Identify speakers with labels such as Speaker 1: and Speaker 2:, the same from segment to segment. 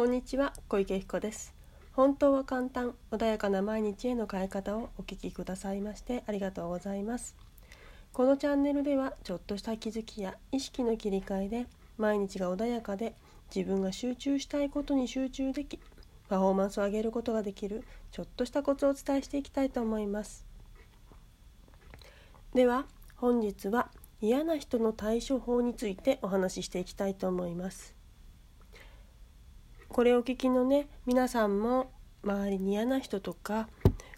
Speaker 1: こんにちは小池彦です。本当は簡単穏やかな毎日への変え方をお聞きくださいましてありがとうございます。このチャンネルではちょっとした気づきや意識の切り替えで毎日が穏やかで自分が集中したいことに集中できパフォーマンスを上げることができるちょっとしたコツをお伝えしていきたいと思います。では本日は嫌な人の対処法についてお話ししていきたいと思います。これをお聞きのね皆さんも周りに嫌な人とか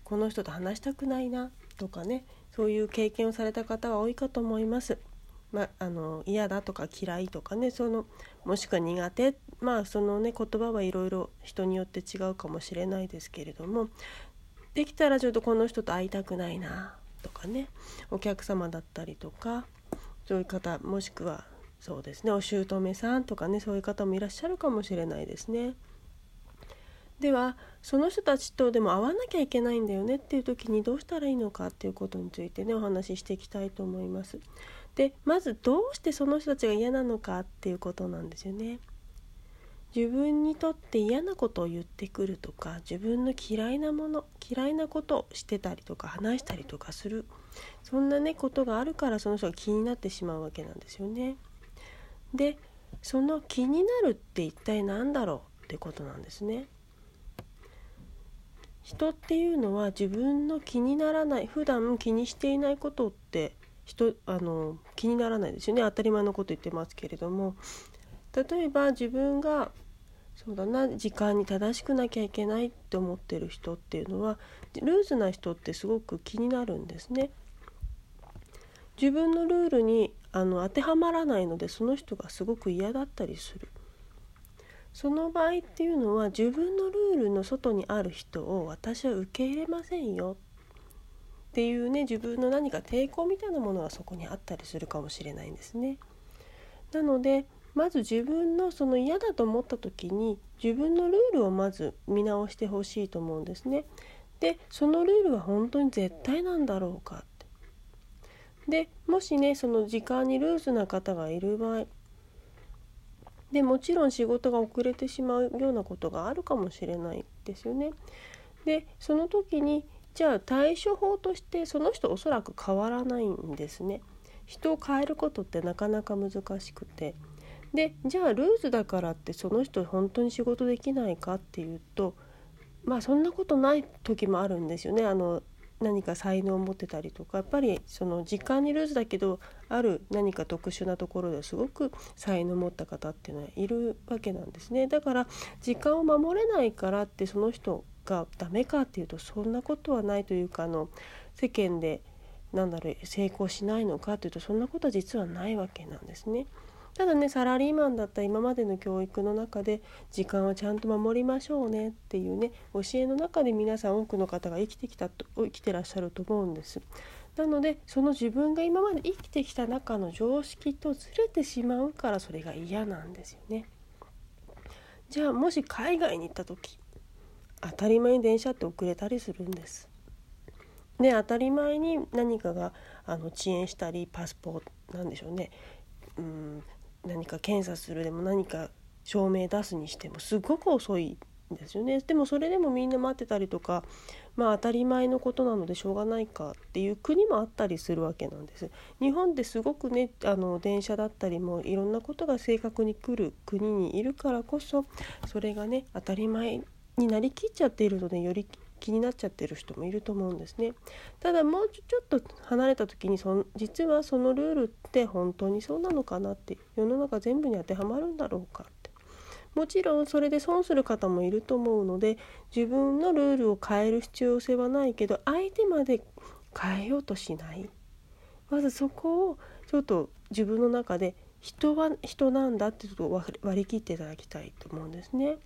Speaker 1: この人と話したくないなとかねそういう経験をされた方は多いかと思います。まあの嫌だとか嫌いとかねそのもしくは苦手まあそのね言葉はいろいろ人によって違うかもしれないですけれどもできたらちょっとこの人と会いたくないなとかねお客様だったりとかそういう方もしくはそうですねお姑さんとかねそういう方もいらっしゃるかもしれないですね。ではその人たちとでも会わなきゃいけないんだよねっていう時にどうしたらいいのかっていうことについてねお話ししていきたいと思います。でまずどうしてその人たちが嫌なのかっていうことなんですよね。自分にとって嫌なことを言ってくるとか自分の嫌いなもの嫌いなことをしてたりとか話したりとかするそんなねことがあるからその人が気になってしまうわけなんですよね。でその気になるって一体何だろうってことなんですね。人っていうのは自分の気にならない普段気にしていないことって人あの気にならないですよね当たり前のこと言ってますけれども例えば自分がそうだな時間に正しくなきゃいけないって思ってる人っていうのはルーズな人ってすごく気になるんですね。自分のルールにあの当てはまらないのでその人がすごく嫌だったりするその場合っていうのは自分のルールの外にある人を私は受け入れませんよっていうね自分の何か抵抗みたいなものがそこにあったりするかもしれないんですね。なのでまず自分のその嫌だと思った時に自分のルールをまず見直してほしいと思うんですね。でそのルールは本当に絶対なんだろうかでもしねその時間にルーズな方がいる場合でもちろん仕事が遅れてしまうようなことがあるかもしれないですよね。でその時にじゃあ対処法としてその人おそらく変わらないんですね。人を変えることってなかなか難しくてでじゃあルーズだからってその人本当に仕事できないかっていうとまあそんなことない時もあるんですよね。あの何か才能を持ってたりとかやっぱりその時間にルーズだけどある何か特殊なところですごく才能を持った方っていうのはいるわけなんですねだから時間を守れないからってその人がダメかっていうとそんなことはないというかあの世間でなんだろう成功しないのかというとそんなことは実はないわけなんですね。ただねサラリーマンだった今までの教育の中で時間はちゃんと守りましょうねっていうね教えの中で皆さん多くの方が生きてきたと生きてらっしゃると思うんです。なのでその自分が今まで生きてきた中の常識とずれてしまうからそれが嫌なんですよね。じゃあもし海外に行った時当たり前に電車って遅れたりするんです。で当たり前に何かがあの遅延したりパスポートなんでしょうねうん何か検査するでも何か証明出すにしてもすごく遅いんですよね。でもそれでもみんな待ってたりとかまあ当たり前のことなのでしょうがないかっていう国もあったりするわけなんです。日本ってすごくねあの電車だったりもいろんなことが正確に来る国にいるからこそそれがね当たり前になりきっちゃっているのでより気になっちゃってる人もいると思うんですね。ただもうちょっと離れた時にそ実はそのルールって本当にそうなのかなって世の中全部に当てはまるんだろうかってもちろんそれで損する方もいると思うので自分のルールを変える必要性はないけど相手まで変えようとしないまずそこをちょっと自分の中で人は人なんだってちょっと割り切っていただきたいと思うんですね。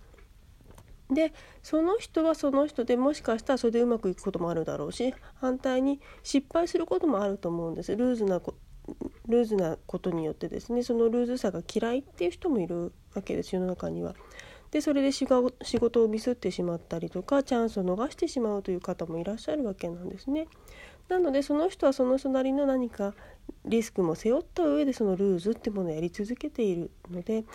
Speaker 1: でその人はその人でもしかしたらそれでうまくいくこともあるだろうし反対に失敗することもあると思うんですルーズなルーズなことによってですねそのルーズさが嫌いっていう人もいるわけです世の中には。でそれで仕事をミスってしまったりとかチャンスを逃してしまうという方もいらっしゃるわけなんですね。なのでその人はその人なりの何かリスクも背負った上でそのルーズってものをやり続けているので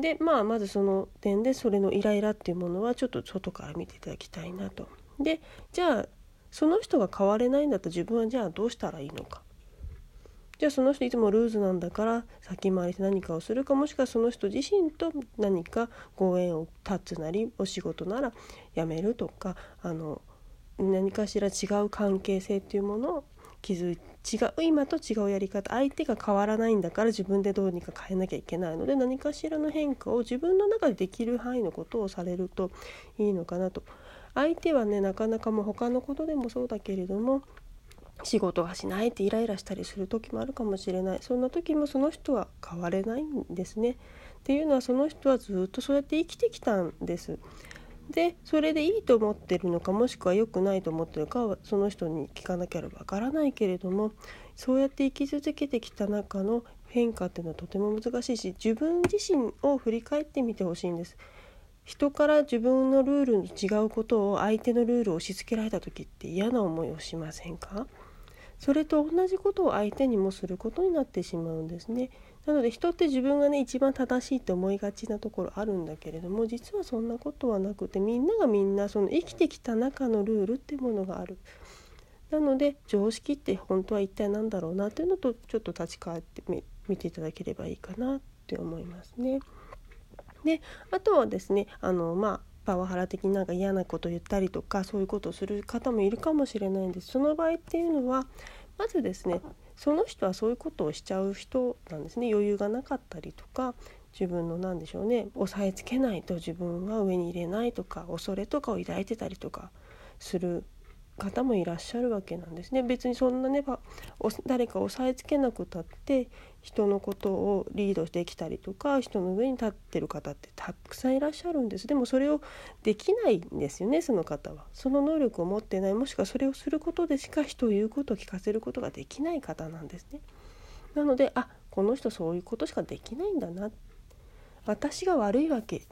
Speaker 1: でまあまずその点でそれのイライラっていうものはちょっと外から見ていただきたいなと。でじゃあその人が変われないんだったら自分はじゃあどうしたらいいのか。じゃあその人いつもルーズなんだから先回りして何かをするかもしくはその人自身と何かご縁を断つなりお仕事なら辞めるとかあの何かしら違う関係性っていうものを築い違う今と違うやり方相手が変わらないんだから自分でどうにか変えなきゃいけないので何かしらの変化を自分の中でできる範囲のことをされるといいのかなと。相手はねなかなかもう他のことでもそうだけれども仕事がしないってイライラしたりする時もあるかもしれないそんな時もその人は変われないんですね。っていうのはその人はずっとそうやって生きてきたんです。でそれでいいと思ってるのかもしくは良くないと思ってるかはその人に聞かなければわからないけれどもそうやって生き続けてきた中の変化っていうのはとても難しいし自分自身を振り返ってみてほしいんです。人から自分のルールの違うことを相手のルールを押し付けられた時って嫌な思いをしませんか？それと同じことを相手にもすることになってしまうんですね。なので人って自分がね一番正しいって思いがちなところあるんだけれども実はそんなことはなくてみんながみんなその生きてきた中のルールってものがある。なので常識って本当は一体何だろうなっていうのとちょっと立ち返ってみていただければいいかなって思いますね。であとはですねあのまあパワハラ的になんか嫌なこと言ったりとかそういうことをする方もいるかもしれないんですその場合っていうのはまずですねその人はそういうことをしちゃう人なんですね。余裕がなかったりとか自分の何でしょうね。押さえつけないと自分は上に入れないとか恐れとかを抱いてたりとかする方もいらっしゃるわけなんですね。別にそんなね誰か押さえつけなくたって人のことをリードできたりとか人の上に立ってる方ってたくさんいらっしゃるんです。でもそれをできないんですよねその方は。その能力を持ってないもしくはそれをすることでしか人を言うことを聞かせることができない方なんですね。なのであこの人そういうことしかできないんだな。私が悪いわけ。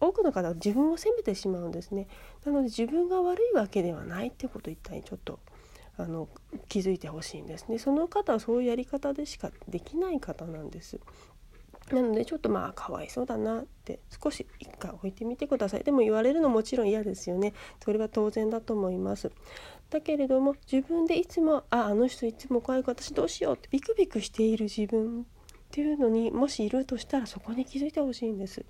Speaker 1: 多くの方は自分を責めてしまうんですね。なので自分が悪いわけではないってことを一体ちょっとあの気づいてほしいんですね。その方はそういうやり方でしかできない方なんです。なのでちょっとまあかわいそうだなって少し一回置いてみてください。でも言われるのもちろん嫌ですよね。それは当然だと思います。だけれども自分でいつもああの人いつも怖い私どうしようってビクビクしている自分っていうのにもしいるとしたらそこに気づいてほしいんです。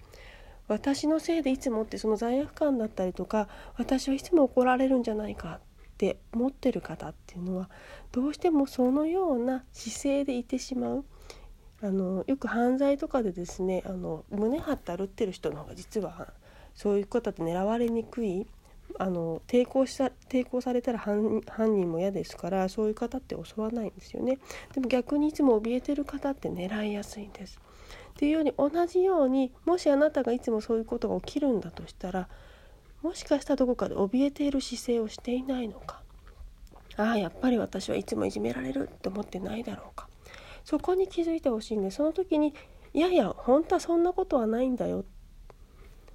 Speaker 1: 私のせいでいつもってその罪悪感だったりとか私はいつも怒られるんじゃないかって思ってる方っていうのはどうしてもそのような姿勢でいてしまうあのよく犯罪とかでですねあの胸張って歩ってる人の方が実はそういう方って狙われにくいあの抵抗した抵抗されたら犯人も嫌ですからそういう方って襲わないんですよね。でも逆にいつも怯えてる方って狙いやすいんです。っていうように同じようにもしあなたがいつもそういうことが起きるんだとしたらもしかしたらどこかで怯えている姿勢をしていないのか。ああやっぱり私はいつもいじめられるって思ってないだろうか。そこに気づいてほしいんでその時にいやいや本当はそんなことはないんだよ。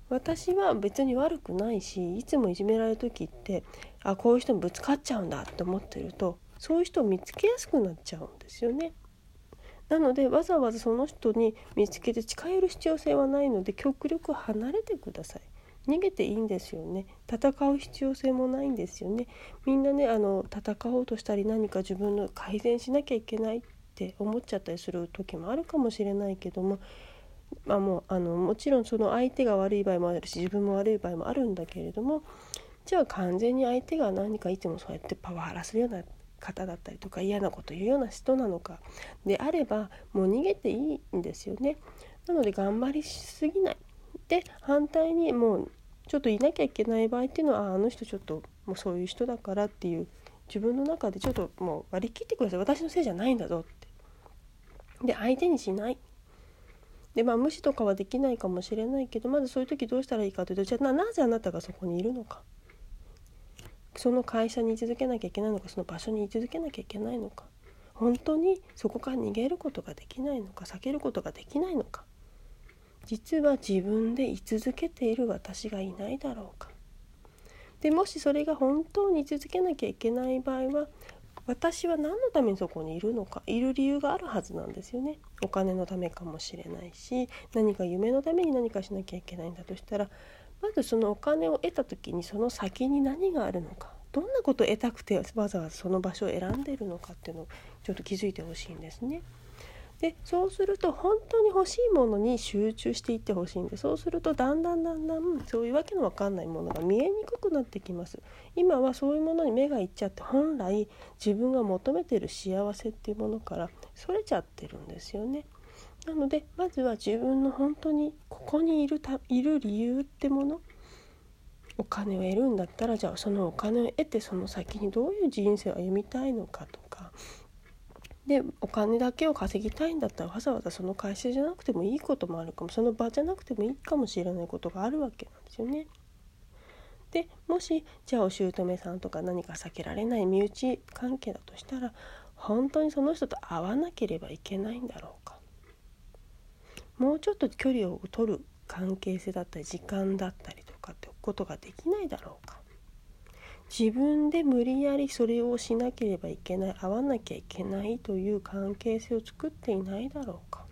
Speaker 1: 私は別に悪くないしいつもいじめられる時ってあこういう人にぶつかっちゃうんだって思ってるとそういう人を見つけやすくなっちゃうんですよね。なのでわざわざその人に見つけて近寄る必要性はないので極力離れてください。逃げていいんですよね戦う必要性もないんですよねみんなねあの戦おうとしたり何か自分の改善しなきゃいけないって思っちゃったりする時もあるかもしれないけどもまあ、もうあのもちろんその相手が悪い場合もあるし自分も悪い場合もあるんだけれどもじゃあ完全に相手が何かいつもそうやってパワハラするような方だったりとか嫌なこと言うような人なのかであればもう逃げていいんですよね。なので頑張りしすぎない。で反対にもうちょっといなきゃいけない場合っていうのはああの人ちょっともうそういう人だからっていう自分の中でちょっともう割り切ってください私のせいじゃないんだぞって。で相手にしない。でまあ無視とかはできないかもしれないけどまずそういう時どうしたらいいかというとじゃあなぜあなたがそこにいるのかその会社に居続けなきゃいけないのかその場所に居続けなきゃいけないのか本当にそこから逃げることができないのか避けることができないのか。実は自分で居続けている私がいないだろうか。でもしそれが本当に居続けなきゃいけない場合は私は何のためにそこにいるのかいる理由があるはずなんですよね。お金のためかもしれないし何か夢のために何かしなきゃいけないんだとしたらまずそのお金を得た時にその先に何があるのか。どんなことを得たくてわざわざその場所を選んでいるのかっていうのをちょっと気づいてほしいんですね。でそうすると本当に欲しいものに集中していってほしいんでそうするとだんだんだんだんそういうわけのわかんないものが見えにくくなってきます。今はそういうものに目がいっちゃって本来自分が求めてる幸せっていうものからそれちゃってるんですよね。なのでまずは自分の本当にここにいるたいる理由ってものお金を得るんだったらじゃあそのお金を得てその先にどういう人生を歩みたいのかとかでお金だけを稼ぎたいんだったらわざわざその会社じゃなくてもいいこともあるかもその場じゃなくてもいいかもしれないことがあるわけなんですよね。でもしじゃあお姑さんとか何か避けられない身内関係だとしたら本当にその人と会わなければいけないんだろうもうちょっと距離を取る関係性だったり時間だったりとかってことができないだろうか。自分で無理やりそれをしなければいけない会わなきゃいけないという関係性を作っていないだろうか。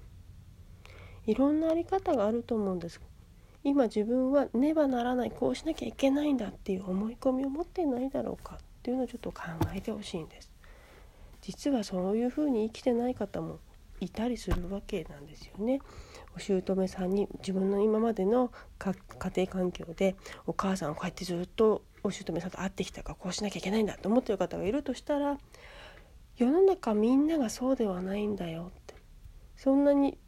Speaker 1: いろんなあり方があると思うんです。今自分はねばならないこうしなきゃいけないんだっていう思い込みを持ってないだろうかっていうのをちょっと考えてほしいんです。実はそういうふうに生きてない方もいたりするわけなんですよね。お姑さんに自分の今までの家庭環境でお母さんをこうやってずっとお姑さんと会ってきたからこうしなきゃいけないんだと思ってる方がいるとしたら世の中みんながそうではないんだよってそんなに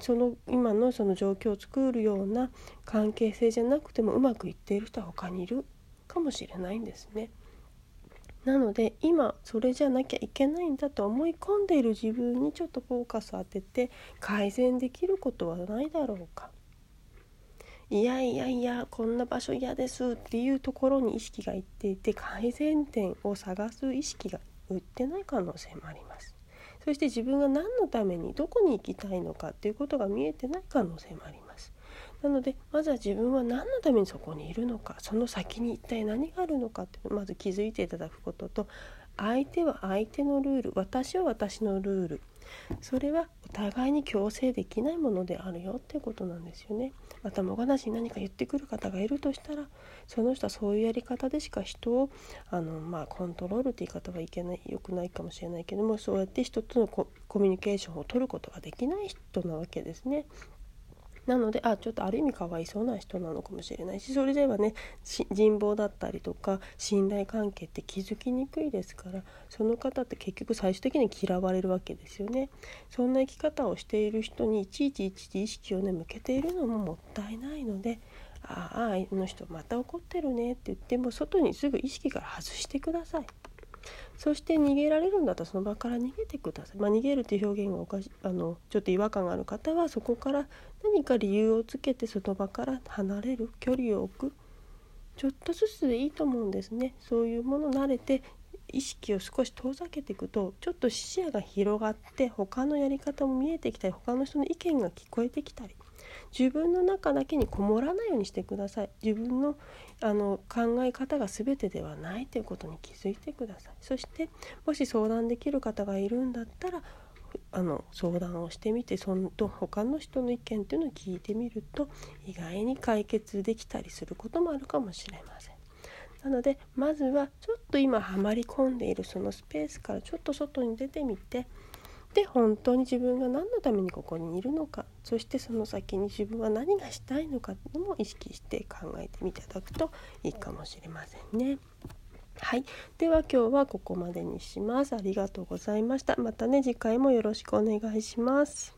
Speaker 1: その今のその状況を作るような関係性じゃなくてもうまくいっている人は他にいるかもしれないんですね。なので今それじゃなきゃいけないんだと思い込んでいる自分にちょっとフォーカスを当てて改善できることはないだろうか。いやいやいやこんな場所嫌ですっていうところに意識がいっていて改善点を探す意識が売ってない可能性もありますそして自分が何のためにどこに行きたいのかっていうことが見えてない可能性もありますなのでまずは自分は何のためにそこにいるのかその先に一体何があるのかっていうのをまず気づいていただくことと相手は相手のルール私は私のルールそれはお互いに強制できないものであるよっていうことなんですよね。頭ごなしに何か言ってくる方がいるとしたらその人はそういうやり方でしか人をあの、まあ、コントロールって言い方はいけない良くないかもしれないけどもそうやって人とのコミュニケーションを取ることができない人なわけですね。なのであちょっとある意味かわいそうな人なのかもしれないしそれではね人望だったりとか信頼関係って気づきにくいですからその方って結局最終的に嫌われるわけですよね。そんな生き方をしている人にいちいちいちいち意識をね向けているのももったいないのであああの人また怒ってるねって言っても外にすぐ意識から外してください。そして逃げられるんだったらその場から逃げてください。まあ、逃げるという表現がおかしあのちょっと違和感がある方はそこから何か理由をつけてその場から離れる距離を置くちょっとずつでいいと思うんですね。そういうもの慣れて意識を少し遠ざけていくとちょっと視野が広がって他のやり方も見えてきたり他の人の意見が聞こえてきたり自分の中だけにこもらないようにしてください自分のあの考え方が全てではないということに気づいてくださいそしてもし相談できる方がいるんだったらあの相談をしてみてそのと他の人の意見っていうのを聞いてみると意外に解決できたりすることもあるかもしれません。なのでまずはちょっと今はまり込んでいるそのスペースからちょっと外に出てみてで本当に自分が何のためにここにいるのかそしてその先に自分は何がしたいのかのも意識して考えてみていただくといいかもしれませんね。はい、では今日はここまでにします。ありがとうございました。またね次回もよろしくお願いします。